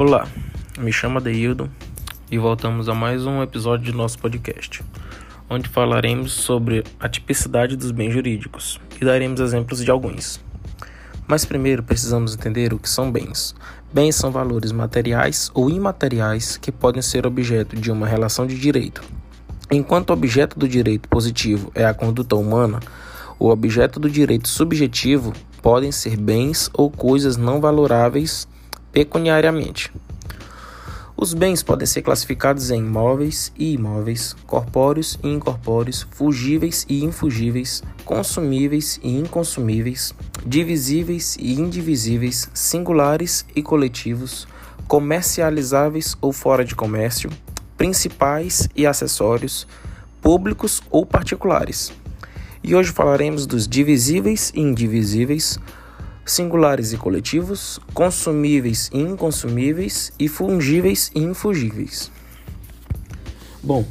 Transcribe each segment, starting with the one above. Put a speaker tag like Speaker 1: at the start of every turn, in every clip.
Speaker 1: Olá, me chamo Adeildo e voltamos a mais um episódio de nosso podcast, onde falaremos sobre a tipicidade dos bens jurídicos e daremos exemplos de alguns. Mas primeiro precisamos entender o que são bens. Bens são valores materiais ou imateriais que podem ser objeto de uma relação de direito. Enquanto o objeto do direito positivo é a conduta humana, o objeto do direito subjetivo podem ser bens ou coisas não valoráveis pecuniariamente. Os bens podem ser classificados em móveis e imóveis, corpóreos e incorpóreos, fugíveis e infugíveis, consumíveis e inconsumíveis, divisíveis e indivisíveis, singulares e coletivos, comercializáveis ou fora de comércio, principais e acessórios, públicos ou particulares. E hoje falaremos dos divisíveis e indivisíveis, singulares e coletivos, consumíveis e inconsumíveis e fungíveis e infugíveis. Bom,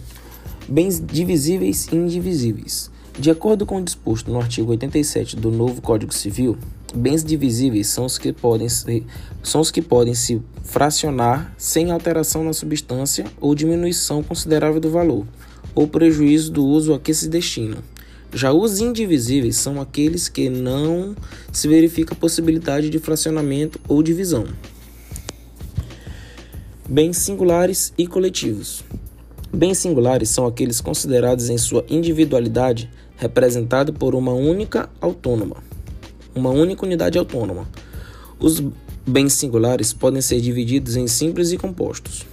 Speaker 1: bens divisíveis e indivisíveis. De acordo com o disposto no artigo 87 do novo Código Civil, bens divisíveis são os que podem são os que podem se fracionar sem alteração na substância ou diminuição considerável do valor, ou prejuízo do uso a que se destinam. Já os indivisíveis são aqueles que não se verifica a possibilidade de fracionamento ou divisão. Bens singulares e coletivos. Bens singulares são aqueles considerados em sua individualidade representado por uma única autônoma, uma única unidade autônoma. Os bens singulares podem ser divididos em simples e compostos.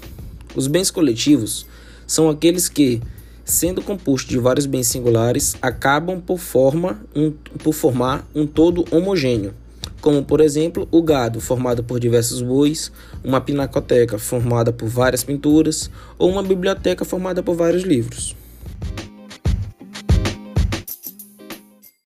Speaker 1: Os bens coletivos são aqueles que sendo composto de vários bens singulares, acabam por, forma um, por formar um todo homogêneo, como por exemplo o gado, formado por diversos bois, uma pinacoteca formada por várias pinturas ou uma biblioteca formada por vários livros.